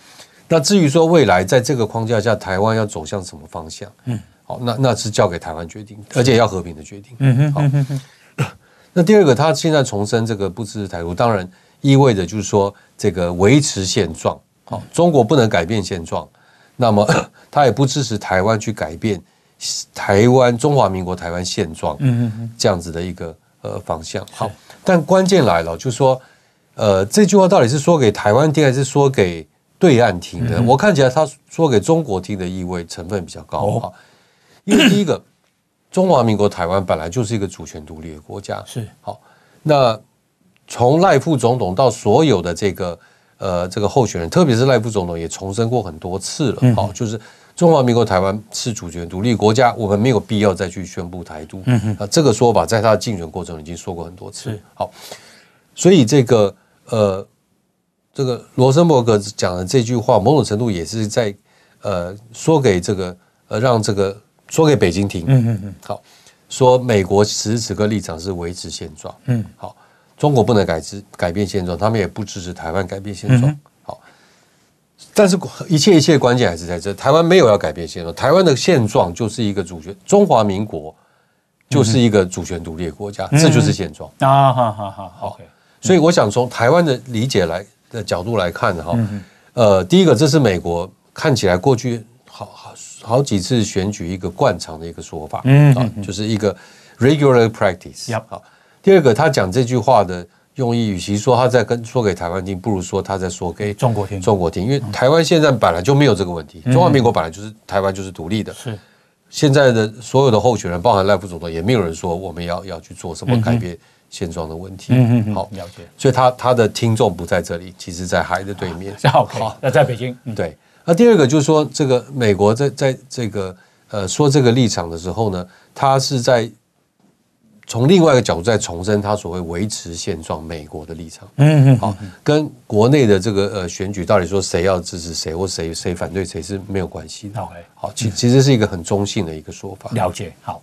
那至于说未来在这个框架下，台湾要走向什么方向？嗯。好，那那是交给台湾决定，而且要和平的决定。嗯嗯。好。那第二个，他现在重申这个不支持台独，当然意味着就是说这个维持现状，好，中国不能改变现状，那么 他也不支持台湾去改变台湾中华民国台湾现状，嗯嗯嗯这样子的一个呃方向。好，但关键来了，就是说呃，这句话到底是说给台湾听，还是说给对岸听的？嗯、我看起来他说给中国听的意味成分比较高哈。哦、因为第一个，中华民国台湾本来就是一个主权独立的国家，是好。那从赖副总统到所有的这个呃这个候选人，特别是赖副总统也重申过很多次了，好、嗯，就是中华民国台湾是主权独立国家，我们没有必要再去宣布台独。嗯哼，啊，这个说法在他的竞选过程已经说过很多次。好，所以这个。呃，这个罗森伯格讲的这句话，某种程度也是在呃说给这个呃让这个说给北京听。嗯嗯嗯。好，说美国此时此刻立场是维持现状。嗯。好，中国不能改之改变现状，他们也不支持台湾改变现状。好，但是一切一切关键还是在这，台湾没有要改变现状，台湾的现状就是一个主权，中华民国就是一个主权独立的国家，这就是现状。啊，好好好，OK。所以我想从台湾的理解来的角度来看哈，呃，第一个这是美国看起来过去好好好几次选举一个惯常的一个说法，嗯啊，就是一个 regular practice。好，第二个他讲这句话的用意，与其说他在跟说给台湾听，不如说他在说给中国听。中国听，因为台湾现在本来就没有这个问题，中华民国本来就是台湾就是独立的。是，现在的所有的候选人，包含赖副总统，也没有人说我们要要去做什么改变。现状的问题，嗯嗯，好，了解。所以他他的听众不在这里，其实在海的对面。好，好，那在北京。对，那第二个就是说，这个美国在在这个呃说这个立场的时候呢，他是在从另外一个角度在重申他所谓维持现状美国的立场。嗯嗯，好，跟国内的这个呃选举到底说谁要支持谁或谁谁反对谁是没有关系的。OK，好，其其实是一个很中性的一个说法。了解。好，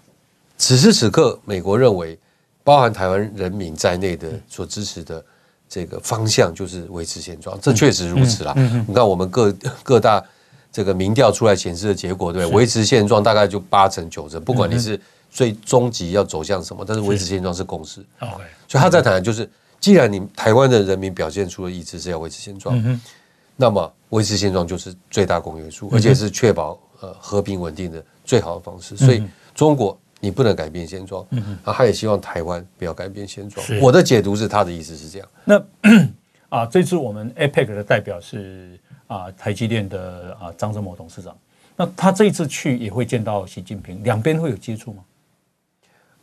此时此刻，美国认为。包含台湾人民在内的所支持的这个方向就是维持现状，这确实如此啦。你看我们各 各大这个民调出来显示的结果，对？维持现状大概就八成九成，不管你是最终极要走向什么，但是维持现状是共识。OK，所以他在谈的就是，既然你台湾的人民表现出了意志是要维持现状，那么维持现状就是最大公约数，而且是确保呃和平稳定的最好的方式。所以中国。你不能改变现状，嗯，啊，他也希望台湾不要改变现状。我的解读是他的意思是这样。那 啊，这次我们 APEC 的代表是啊，台积电的啊张忠谋董事长。那他这一次去也会见到习近平，两边会有接触吗？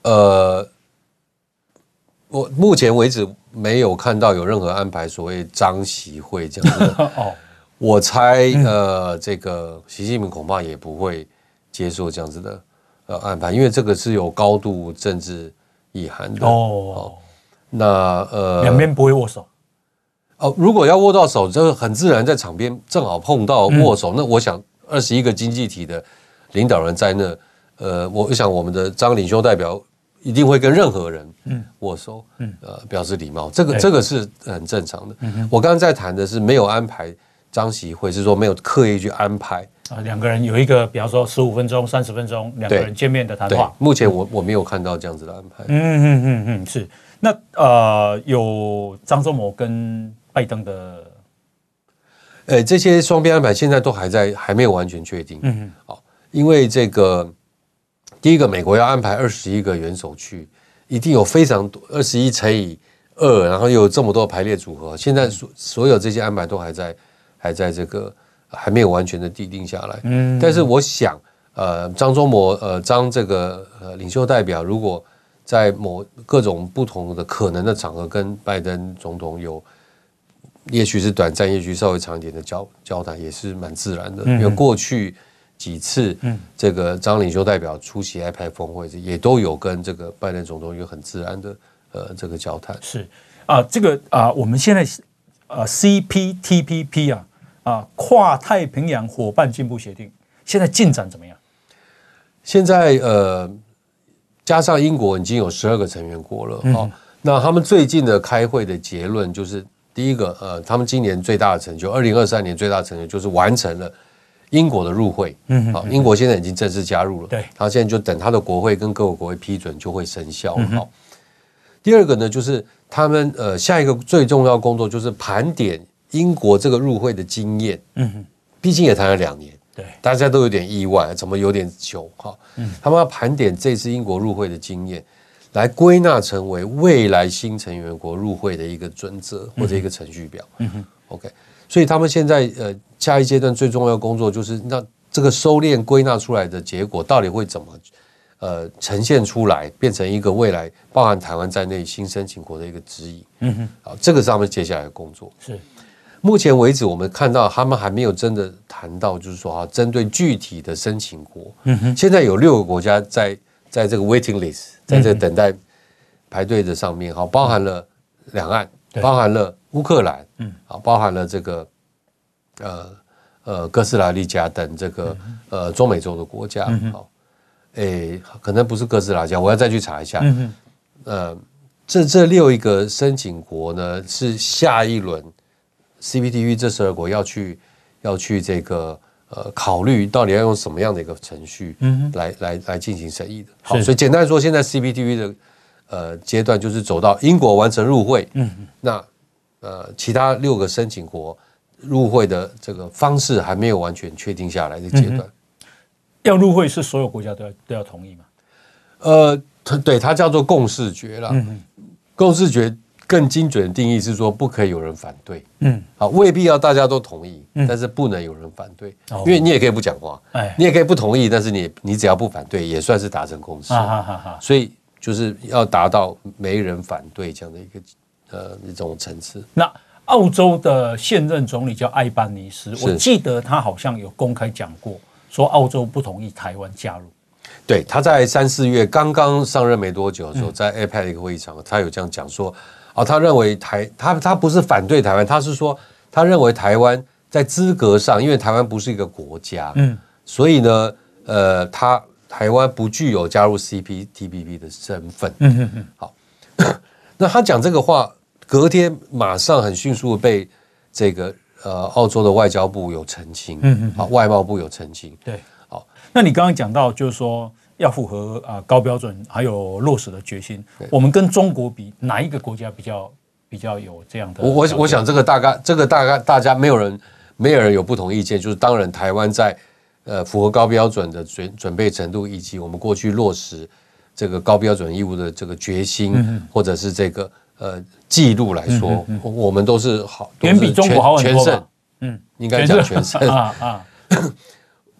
呃，我目前为止没有看到有任何安排，所谓张习会这样子。哦，我猜呃，这个习近平恐怕也不会接受这样子的。呃，安排，因为这个是有高度政治意涵的哦。那呃，两边不会握手哦。如果要握到手，这个很自然，在场边正好碰到握手。那我想，二十一个经济体的领导人在那，呃，我想我们的张领袖代表一定会跟任何人握手，嗯，呃，表示礼貌。这个这个是很正常的。我刚刚在谈的是没有安排张习会，是说没有刻意去安排。啊，两个人有一个，比方说十五分钟、三十分钟，两个人见面的谈话。目前我我没有看到这样子的安排。嗯嗯嗯嗯，是。那呃，有张忠谋跟拜登的，呃，这些双边安排现在都还在，还没有完全确定。嗯嗯。好，因为这个第一个，美国要安排二十一个元首去，一定有非常多二十一乘以二，然后又有这么多排列组合。现在所所有这些安排都还在，还在这个。还没有完全的订定下来，嗯，但是我想，呃，张忠谋，呃，张这个呃领袖代表，如果在某各种不同的可能的场合跟拜登总统有，也许是短暂，也许稍微长一点的交交谈，也是蛮自然的。因为过去几次，嗯，这个张领袖代表出席 iPad 峰会，也都有跟这个拜登总统有很自然的呃这个交谈。是啊，这个啊，我们现在呃 CPTPP 啊。啊，跨太平洋伙伴进步协定现在进展怎么样？现在呃，加上英国已经有十二个成员国了。嗯、哦，那他们最近的开会的结论就是，第一个呃，他们今年最大的成就，二零二三年最大的成就就是完成了英国的入会。嗯，好、哦，英国现在已经正式加入了。对，他现在就等他的国会跟各国国会批准，就会生效了。好、哦，第二个呢，就是他们呃，下一个最重要工作就是盘点。英国这个入会的经验，嗯哼，毕竟也谈了两年，对，大家都有点意外，怎么有点久哈？嗯，他们要盘点这次英国入会的经验，来归纳成为未来新成员国入会的一个准则或者一个程序表。嗯哼，OK，所以他们现在呃下一阶段最重要的工作就是让这个收敛归纳出来的结果到底会怎么呃呈现出来，变成一个未来包含台湾在内新申请国的一个指引。嗯哼，好，这个是他们接下来的工作。是，目前为止我们看到他们还没有真的谈到，就是说啊，针对具体的申请国，嗯哼，现在有六个国家在。在这个 waiting list，在这个等待排队的上面，好，包含了两岸，包含了乌克兰，嗯，好，包含了这个呃呃哥斯达黎加等这个呃中美洲的国家，好，诶，可能不是哥斯达黎加，我要再去查一下，嗯呃，这这六一个申请国呢，是下一轮 CPTPP 这十二国要去要去这个。呃，考虑到底要用什么样的一个程序来，嗯，来来来进行审议的。好，所以简单来说，现在 CPTPP 的呃阶段就是走到英国完成入会，嗯，那呃其他六个申请国入会的这个方式还没有完全确定下来的阶段，嗯。要入会是所有国家都要都要同意吗？呃，对，它叫做共识决了，嗯，共识决。更精准的定义是说，不可以有人反对。嗯，好，未必要大家都同意，嗯，但是不能有人反对，嗯，因为你也可以不讲话，哎，你也可以不同意，但是你你只要不反对，也算是达成共识。啊哈哈哈。所以就是要达到没人反对这样的一个呃一种层次。那澳洲的现任总理叫艾班尼斯，我记得他好像有公开讲过，说澳洲不同意台湾加入。对，他在三四月刚刚上任没多久的时候，在 APEC 的一个会议场，他有这样讲说。哦，他认为台他他不是反对台湾，他是说他认为台湾在资格上，因为台湾不是一个国家，嗯，所以呢，呃，他台湾不具有加入 CPTPP 的身份，嗯嗯嗯。好，那他讲这个话，隔天马上很迅速的被这个呃澳洲的外交部有澄清，嗯嗯，好，外贸部有澄清，对，好，那你刚刚讲到就是说。要符合啊高标准，还有落实的决心。我们跟中国比，哪一个国家比较比较有这样的？我我我想这个大概这个大概大家没有人没有人有不同意见。就是当然台湾在呃符合高标准的准准备程度，以及我们过去落实这个高标准义务的这个决心，或者是这个呃记录来说，我们都是好远比中国好很多。嗯，应该讲全胜啊啊。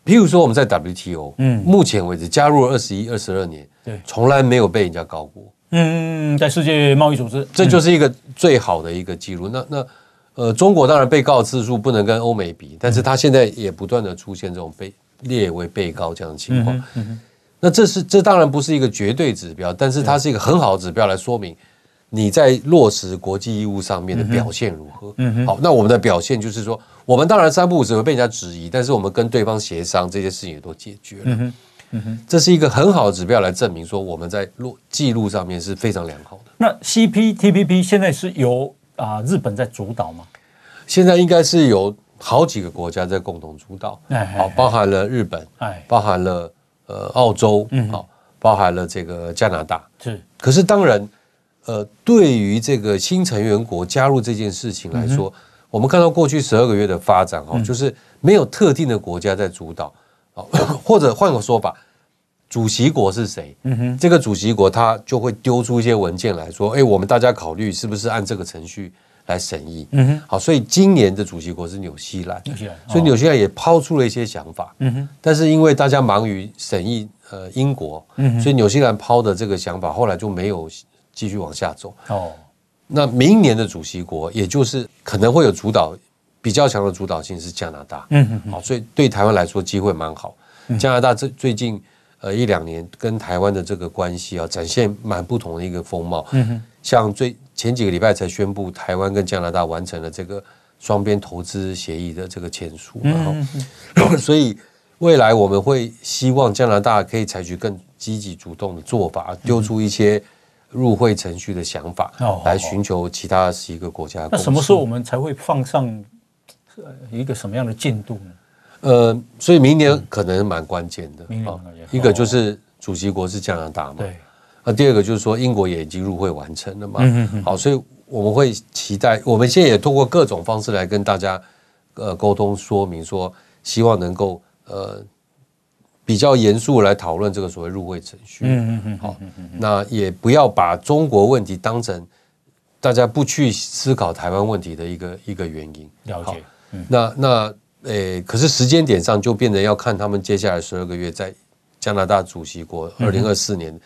譬如说，我们在 WTO，嗯，目前为止加入了二十一、二十二年，对，从来没有被人家告过。嗯，在世界贸易组织，这就是一个最好的一个记录。那那呃，中国当然被告次数不能跟欧美比，但是它现在也不断的出现这种被列为被告这样的情况。那这是这当然不是一个绝对指标，但是它是一个很好的指标来说明你在落实国际义务上面的表现如何。嗯，好，那我们的表现就是说。我们当然三不五时会被人家质疑，但是我们跟对方协商，这些事情也都解决了。嗯哼，嗯哼，这是一个很好的指标来证明说我们在落记录上面是非常良好的。那 CPTPP 现在是由啊日本在主导吗？现在应该是由好几个国家在共同主导，好，包含了日本，包含了呃澳洲，嗯好，包含了这个加拿大。是，可是当然，呃，对于这个新成员国加入这件事情来说。我们看到过去十二个月的发展哦，就是没有特定的国家在主导，或者换个说法，主席国是谁？嗯哼，这个主席国他就会丢出一些文件来说，哎，我们大家考虑是不是按这个程序来审议？嗯哼，好，所以今年的主席国是纽西兰，纽西兰，所以纽西兰也抛出了一些想法，嗯哼，但是因为大家忙于审议呃英国，嗯，所以纽西兰抛的这个想法后来就没有继续往下走。哦。那明年的主席国，也就是可能会有主导比较强的主导性是加拿大，嗯嗯，好，所以对台湾来说机会蛮好。加拿大这最近呃一两年跟台湾的这个关系啊，展现蛮不同的一个风貌。嗯哼，像最前几个礼拜才宣布台湾跟加拿大完成了这个双边投资协议的这个签署，然后 所以未来我们会希望加拿大可以采取更积极主动的做法，丢出一些。入会程序的想法，来寻求其他十一个国家。那什么时候我们才会放上一个什么样的进度呢？呃，所以明年可能蛮关键的。明年一个就是主席国是加拿大嘛，对。那第二个就是说英国也已经入会完成了嘛。好，所以我们会期待，我们现在也通过各种方式来跟大家呃沟通说明，说希望能够呃比较严肃来讨论这个所谓入会程序。嗯嗯嗯。好，那也不要把中国问题当成大家不去思考台湾问题的一个一个原因。了解。嗯、那那诶、欸，可是时间点上就变成要看他们接下来十二个月在加拿大主席国二零二四年，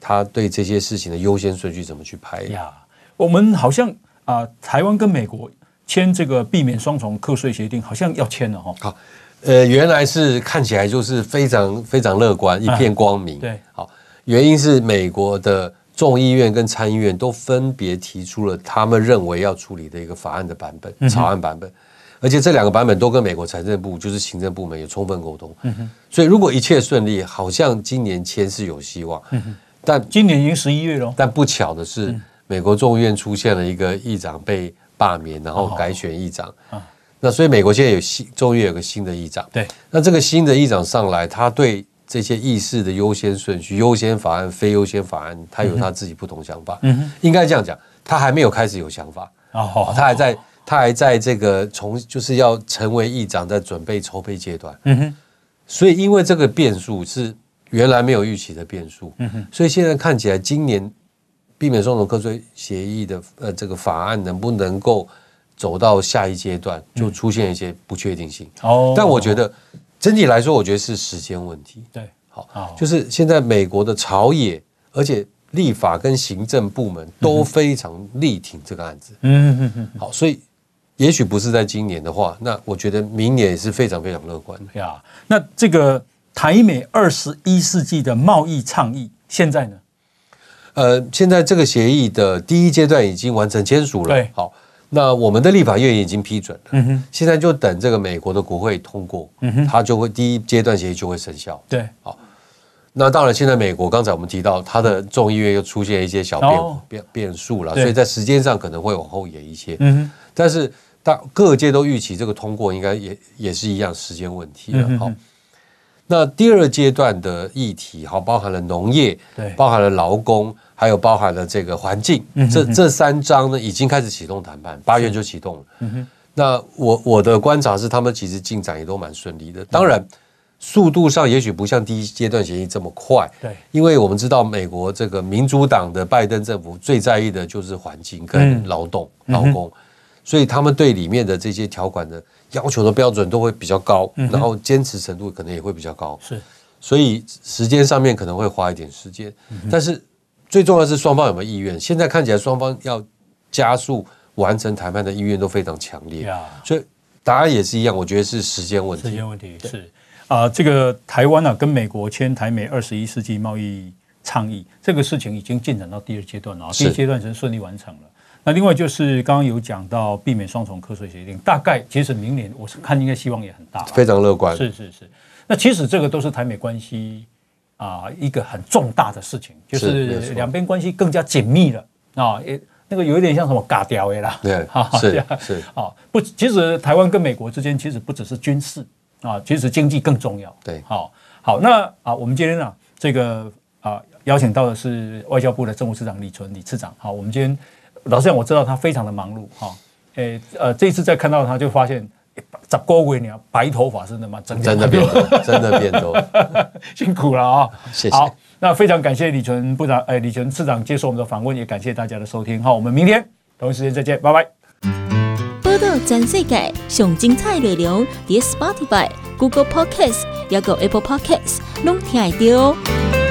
他对这些事情的优先顺序怎么去排呀？我们好像啊、呃，台湾跟美国签这个避免双重课税协定，好像要签了哈。好。呃，原来是看起来就是非常非常乐观，一片光明。对，好，原因是美国的众议院跟参议院都分别提出了他们认为要处理的一个法案的版本、草案版本，而且这两个版本都跟美国财政部就是行政部门有充分沟通。嗯哼，所以如果一切顺利，好像今年签是有希望。嗯哼，但今年已经十一月了。但不巧的是，美国众议院出现了一个议长被罢免，然后改选议长。那所以美国现在有新，终于有个新的议长。对，那这个新的议长上来，他对这些议事的优先顺序、优先法案、非优先法案，他有他自己不同想法。嗯哼，应该这样讲，他还没有开始有想法。哦，他还在，他还在这个从就是要成为议长，在准备筹备阶段。嗯哼，所以因为这个变数是原来没有预期的变数。嗯哼，所以现在看起来，今年避免双重课税协议的呃这个法案能不能够？走到下一阶段，就出现一些不确定性。哦，但我觉得整体来说，我觉得是时间问题。对，好，就是现在美国的朝野，而且立法跟行政部门都非常力挺这个案子。嗯嗯嗯。好，所以也许不是在今年的话，那我觉得明年也是非常非常乐观的呀。那这个台美二十一世纪的贸易倡议，现在呢？呃，现在这个协议的第一阶段已经完成签署了。对，好。那我们的立法院已经批准了，现在就等这个美国的国会通过，它就会第一阶段协议就会生效。对，好，那当然现在美国刚才我们提到它的众议院又出现一些小变、哦、变变数了，所以在时间上可能会往后延一些，嗯哼，但是大各界都预期这个通过应该也也是一样时间问题了，好。那第二阶段的议题，好，包含了农业，对，包含了劳工，还有包含了这个环境，嗯、这这三章呢，已经开始启动谈判，八月就启动了。嗯，那我我的观察是，他们其实进展也都蛮顺利的。当然，速度上也许不像第一阶段协议这么快，对，因为我们知道美国这个民主党的拜登政府最在意的就是环境跟劳动、嗯、劳工。所以他们对里面的这些条款的要求的标准都会比较高，然后坚持程度可能也会比较高。是，所以时间上面可能会花一点时间，但是最重要的是双方有没有意愿。现在看起来双方要加速完成谈判的意愿都非常强烈。所以答案也是一样，我觉得是时间问题。时间问题是啊，这个台湾啊跟美国签台美二十一世纪贸易倡议这个事情已经进展到第二阶段了，第一阶段已经顺利完成了。那另外就是刚刚有讲到避免双重课税协定，大概其实明年我是看应该希望也很大，非常乐观。是是是，那其实这个都是台美关系啊一个很重大的事情，就是两边关系更加紧密了啊，也那个有一点像什么嘎掉的啦，对，是是啊，不，其实台湾跟美国之间其实不只是军事啊，其实经济更重要。对，好，好，那啊，我们今天啊这个啊邀请到的是外交部的政务次长李纯李次长，好，我们今天。老实讲，我知道他非常的忙碌哈，诶呃，这一次再看到他就发现，长高你啊，白头发真的吗？真的变多，真的变多，辛苦了啊！谢谢。好，那非常感谢李纯部长，诶，李纯市长接受我们的访问，也感谢大家的收听。好，我们明天同一时间再见，拜拜。报道全世界上精彩内容，伫 Spotify、Google Podcasts，还有 Apple Podcasts，拢听得到。